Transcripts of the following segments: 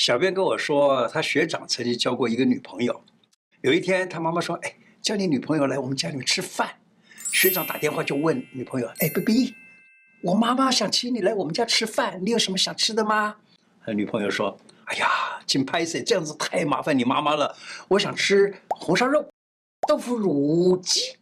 小编跟我说，他学长曾经交过一个女朋友。有一天，他妈妈说：“哎，叫你女朋友来我们家里面吃饭。”学长打电话就问女朋友：“哎，baby，我妈妈想请你来我们家吃饭，你有什么想吃的吗？”他女朋友说：“哎呀，请拍谢，这样子太麻烦你妈妈了。我想吃红烧肉、豆腐乳鸡，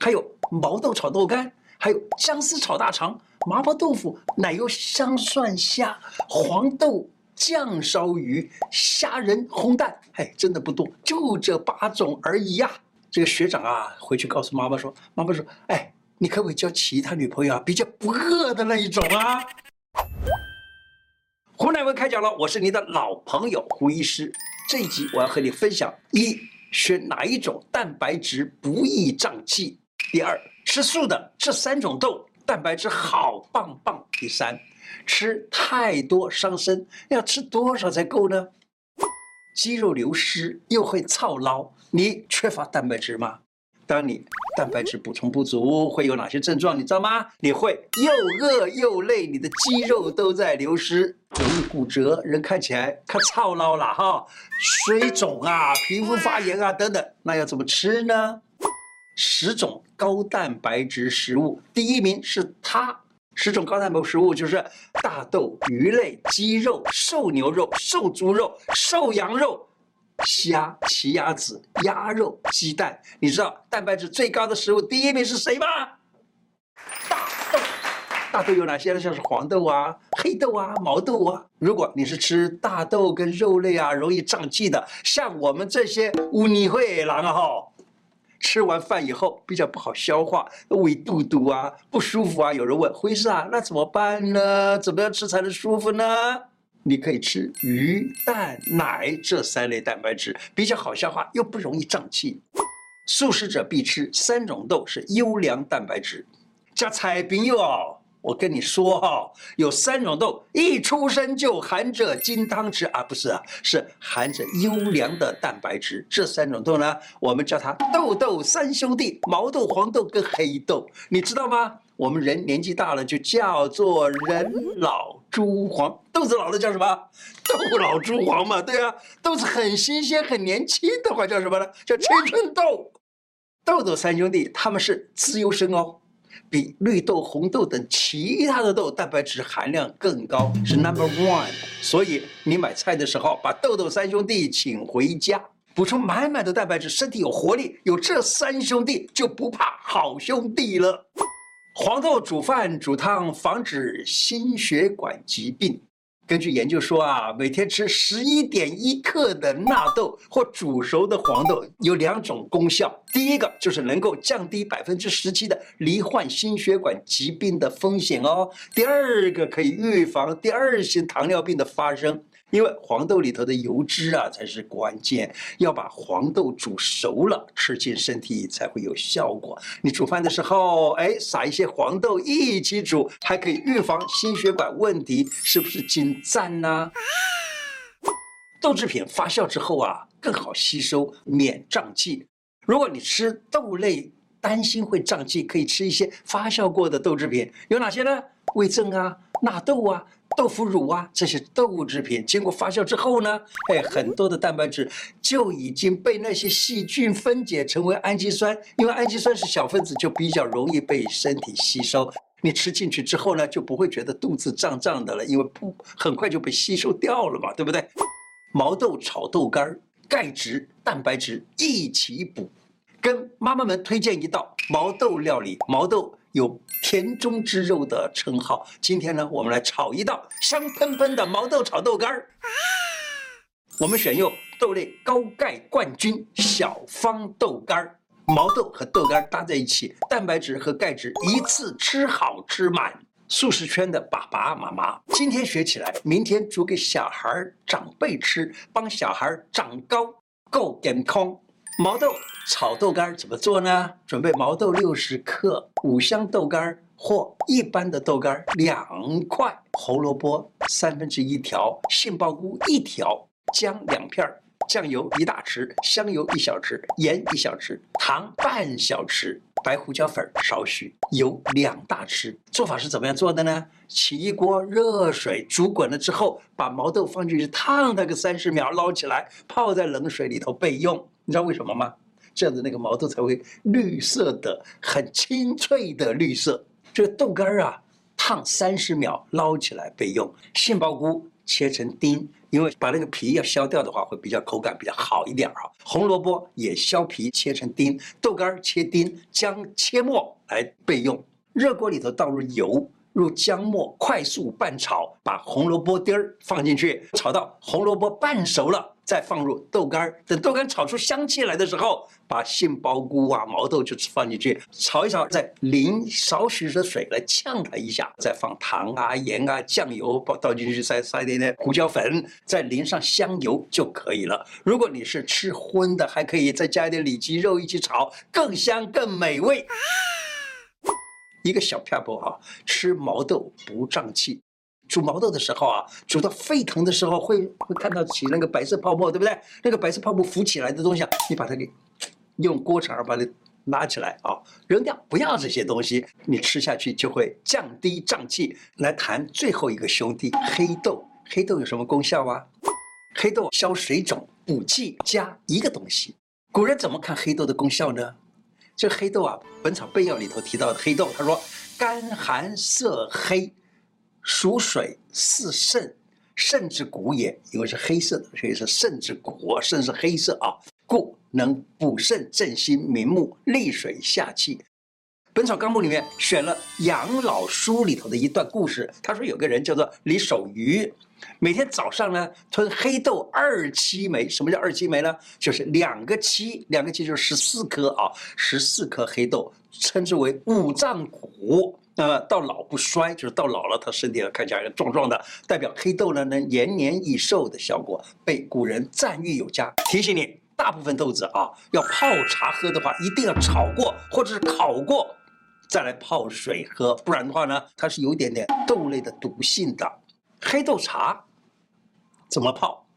还有毛豆炒豆干，还有姜丝炒大肠、麻婆豆腐、奶油香蒜虾、黄豆。”酱烧鱼、虾仁、红蛋，哎，真的不多，就这八种而已呀。这个学长啊，回去告诉妈妈说：“妈妈说，哎，你可不可以交其他女朋友啊，比较不饿的那一种啊？”胡乃文开讲了，我是你的老朋友胡医师。这一集我要和你分享：一、选哪一种蛋白质不易胀气；第二，吃素的这三种豆蛋白质好棒棒；第三。吃太多伤身，要吃多少才够呢？肌肉流失又会操劳，你缺乏蛋白质吗？当你蛋白质补充不足，会有哪些症状？你知道吗？你会又饿又累，你的肌肉都在流失，容易骨折，人看起来可操劳了哈，水肿啊，皮肤发炎啊等等，那要怎么吃呢？十种高蛋白质食物，第一名是它。十种高蛋白食物就是大豆、鱼类、鸡肉、瘦牛肉、瘦猪肉、瘦羊肉、虾、奇亚籽、鸭肉、鸡蛋。你知道蛋白质最高的食物第一名是谁吗？大豆。大豆有哪些呢？像是黄豆啊、黑豆啊、毛豆啊。如果你是吃大豆跟肉类啊，容易胀气的，像我们这些污泥会狼啊哈。吃完饭以后比较不好消化，胃肚肚啊不舒服啊。有人问胡医师啊，那怎么办呢？怎么样吃才能舒服呢？你可以吃鱼、蛋、奶这三类蛋白质，比较好消化又不容易胀气。素食者必吃三种豆是优良蛋白质，加菜饼哟。我跟你说哈，有三种豆，一出生就含着金汤匙啊，不是啊，是含着优良的蛋白质。这三种豆呢，我们叫它豆豆三兄弟：毛豆、黄豆跟黑豆。你知道吗？我们人年纪大了就叫做人老珠黄，豆子老了叫什么？豆老珠黄嘛，对啊，豆子很新鲜、很年轻的话叫什么呢？叫青春豆。豆豆三兄弟他们是资优生哦。比绿豆、红豆等其他的豆蛋白质含量更高，是 number one。所以你买菜的时候，把豆豆三兄弟请回家，补充满满的蛋白质，身体有活力。有这三兄弟，就不怕好兄弟了。黄豆煮饭煮汤，防止心血管疾病。根据研究说啊，每天吃十一点一克的纳豆或煮熟的黄豆有两种功效。第一个就是能够降低百分之十七的罹患心血管疾病的风险哦。第二个可以预防第二型糖尿病的发生。因为黄豆里头的油脂啊才是关键，要把黄豆煮熟了，吃进身体才会有效果。你煮饭的时候，哎，撒一些黄豆一起煮，还可以预防心血管问题，是不是金赞呢？豆制品发酵之后啊，更好吸收，免胀气。如果你吃豆类担心会胀气，可以吃一些发酵过的豆制品，有哪些呢？味增啊，纳豆啊。豆腐乳啊，这些豆制品经过发酵之后呢，哎，很多的蛋白质就已经被那些细菌分解成为氨基酸，因为氨基酸是小分子，就比较容易被身体吸收。你吃进去之后呢，就不会觉得肚子胀胀的了，因为不很快就被吸收掉了嘛，对不对？毛豆炒豆干，钙质、蛋白质一起补。跟妈妈们推荐一道毛豆料理，毛豆。有田中之肉的称号。今天呢，我们来炒一道香喷喷的毛豆炒豆干儿。我们选用豆类高钙冠军小方豆干儿，毛豆和豆干搭在一起，蛋白质和钙质一次吃好吃满。素食圈的爸爸妈妈，今天学起来，明天煮给小孩长辈吃，帮小孩长高够健康。毛豆炒豆干怎么做呢？准备毛豆六十克，五香豆干或一般的豆干两块，胡萝卜三分之一条，杏鲍菇一条，姜两片。酱油一大匙，香油一小匙，盐一小匙，糖半小匙，白胡椒粉少许，油两大匙。做法是怎么样做的呢？起一锅热水，煮滚了之后，把毛豆放进去烫它个三十秒，捞起来泡在冷水里头备用。你知道为什么吗？这样子那个毛豆才会绿色的，很清脆的绿色。这个豆干儿啊，烫三十秒，捞起来备用。杏鲍菇切成丁。因为把那个皮要削掉的话，会比较口感比较好一点哈。红萝卜也削皮切成丁，豆干儿切丁，姜切末来备用。热锅里头倒入油，入姜末，快速拌炒，把红萝卜丁儿放进去，炒到红萝卜半熟了。再放入豆干儿，等豆干炒出香气来的时候，把杏鲍菇啊、毛豆就放进去炒一炒，再淋少许的水来呛它一下，再放糖啊、盐啊、酱油，倒进去，再撒一点点胡椒粉，再淋上香油就可以了。如果你是吃荤的，还可以再加一点里脊肉一起炒，更香更美味。一个小撇步啊，吃毛豆不胀气。煮毛豆的时候啊，煮到沸腾的时候会会看到起那个白色泡沫，对不对？那个白色泡沫浮起来的东西啊，你把它给用锅铲把它拉起来啊，扔掉，不要这些东西，你吃下去就会降低胀气。来谈最后一个兄弟黑豆，黑豆有什么功效啊？黑豆消水肿、补气，加一个东西。古人怎么看黑豆的功效呢？这黑豆啊，《本草备要》里头提到的黑豆，他说干寒色黑。属水似肾，肾之骨也，因为是黑色的，所以是肾之骨。肾是黑色啊，故能补肾振心明目、利水下气。《本草纲目》里面选了养老书里头的一段故事，他说有个人叫做李守愚，每天早上呢吞黑豆二七枚。什么叫二七枚呢？就是两个七，两个七就是十四颗啊，十四颗黑豆，称之为五脏骨。那么到老不衰，就是到老了，他身体看起来壮壮的，代表黑豆呢能延年益寿的效果，被古人赞誉有加。提醒你，大部分豆子啊，要泡茶喝的话，一定要炒过或者是烤过，再来泡水喝，不然的话呢，它是有一点点豆类的毒性的。黑豆茶怎么泡？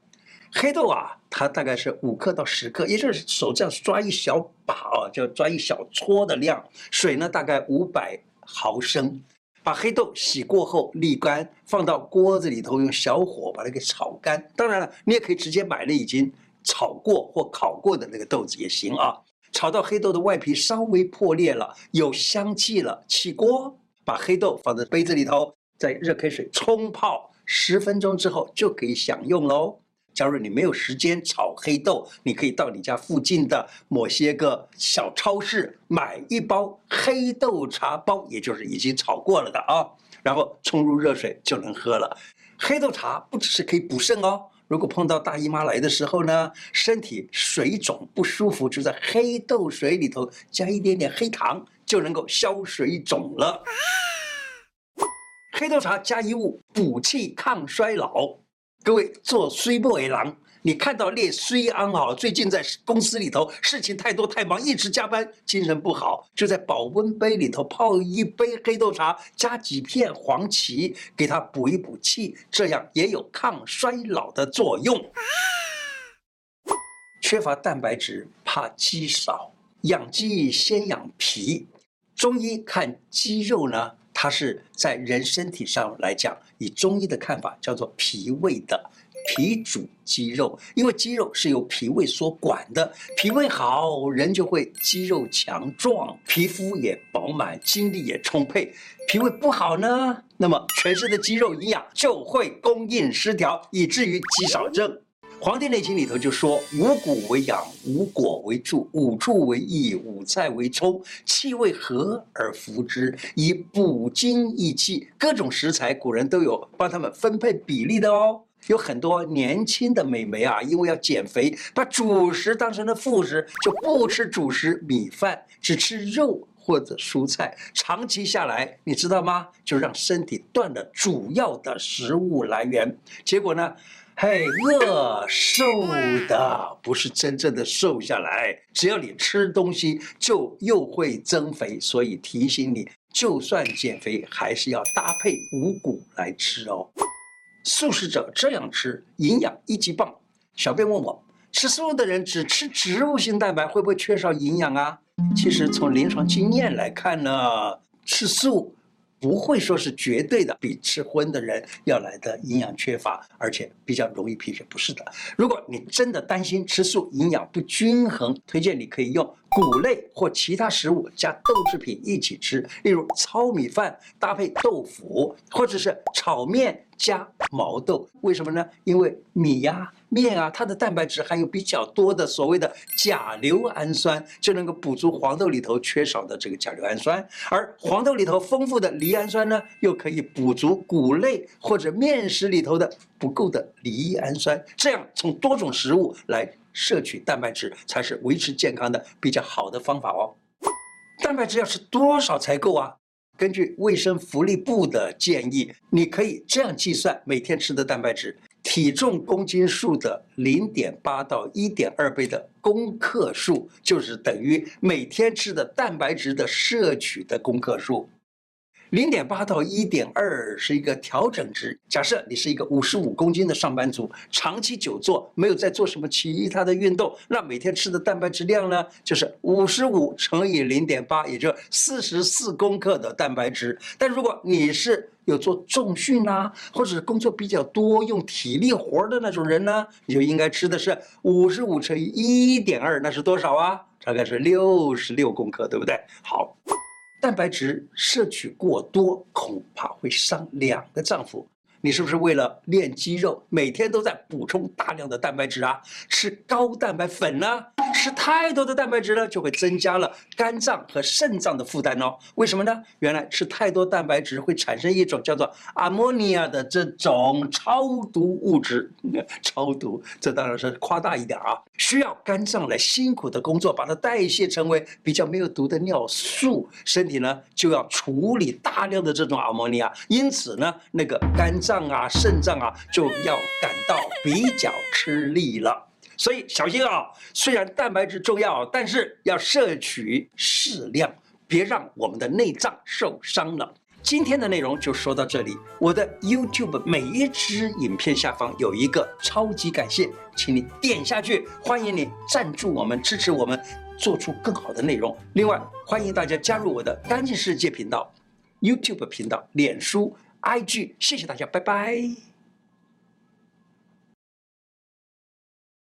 黑豆啊，它大概是五克到十克，也就是手这样抓一小把啊，就抓一小撮的量，水呢大概五百。毫升，把黑豆洗过后沥干，放到锅子里头，用小火把它给炒干。当然了，你也可以直接买了已经炒过或烤过的那个豆子也行啊。炒到黑豆的外皮稍微破裂了，有香气了，起锅，把黑豆放在杯子里头，在热开水冲泡十分钟之后就可以享用喽。假如你没有时间炒黑豆，你可以到你家附近的某些个小超市买一包黑豆茶包，也就是已经炒过了的啊，然后冲入热水就能喝了。黑豆茶不只是可以补肾哦，如果碰到大姨妈来的时候呢，身体水肿不舒服，就在黑豆水里头加一点点黑糖，就能够消水肿了。黑豆茶加一物，补气抗衰老。各位做虽不为狼，你看到列虽安好，最近在公司里头事情太多太忙，一直加班，精神不好，就在保温杯里头泡一杯黑豆茶，加几片黄芪，给它补一补气，这样也有抗衰老的作用。缺乏蛋白质，怕肌少，养肌先养脾。中医看肌肉呢？它是在人身体上来讲，以中医的看法叫做脾胃的，脾主肌肉，因为肌肉是由脾胃所管的，脾胃好，人就会肌肉强壮，皮肤也饱满，精力也充沛。脾胃不好呢，那么全身的肌肉营养就会供应失调，以至于肌少症。《黄帝内经》里头就说：“五谷为养，五果为助，五畜为益，五菜为充，气味和而服之，以补精益气。”各种食材，古人都有帮他们分配比例的哦。有很多年轻的美眉啊，因为要减肥，把主食当成了副食，就不吃主食米饭，只吃肉或者蔬菜。长期下来，你知道吗？就让身体断了主要的食物来源，结果呢？嘿，饿瘦的不是真正的瘦下来，只要你吃东西就又会增肥，所以提醒你，就算减肥还是要搭配五谷来吃哦。素食者这样吃，营养一级棒，小编问我，吃素的人只吃植物性蛋白会不会缺少营养啊？其实从临床经验来看呢，吃素。不会说是绝对的，比吃荤的人要来的营养缺乏，而且比较容易贫血，不是的。如果你真的担心吃素营养不均衡，推荐你可以用谷类或其他食物加豆制品一起吃，例如糙米饭搭配豆腐，或者是炒面。加毛豆，为什么呢？因为米呀、面啊，它的蛋白质含有比较多的所谓的甲硫氨酸，就能够补足黄豆里头缺少的这个甲硫氨酸。而黄豆里头丰富的离氨酸呢，又可以补足谷类或者面食里头的不够的离氨酸。这样从多种食物来摄取蛋白质，才是维持健康的比较好的方法哦。蛋白质要吃多少才够啊？根据卫生福利部的建议，你可以这样计算每天吃的蛋白质：体重公斤数的零点八到一点二倍的公克数，就是等于每天吃的蛋白质的摄取的公克数。零点八到一点二是一个调整值。假设你是一个五十五公斤的上班族，长期久坐，没有在做什么其他的运动，那每天吃的蛋白质量呢，就是五十五乘以零点八，也就四十四公克的蛋白质。但如果你是有做重训啊，或者是工作比较多、用体力活的那种人呢，你就应该吃的是五十五乘以一点二，那是多少啊？大概是六十六公克，对不对？好。蛋白质摄取过多，恐怕会伤两个脏腑。你是不是为了练肌肉，每天都在补充大量的蛋白质啊？吃高蛋白粉呢？吃太多的蛋白质呢，就会增加了肝脏和肾脏的负担哦。为什么呢？原来吃太多蛋白质会产生一种叫做阿莫尼亚的这种超毒物质。超毒，这当然是夸大一点啊。需要肝脏来辛苦的工作，把它代谢成为比较没有毒的尿素。身体呢就要处理大量的这种阿莫尼亚，因此呢，那个肝脏。脏啊，肾脏啊，就要感到比较吃力了。所以小心啊！虽然蛋白质重要，但是要摄取适量，别让我们的内脏受伤了。今天的内容就说到这里。我的 YouTube 每一支影片下方有一个超级感谢，请你点下去。欢迎你赞助我们，支持我们做出更好的内容。另外，欢迎大家加入我的干净世界频道、YouTube 频道、脸书。IG，谢谢大家，拜拜。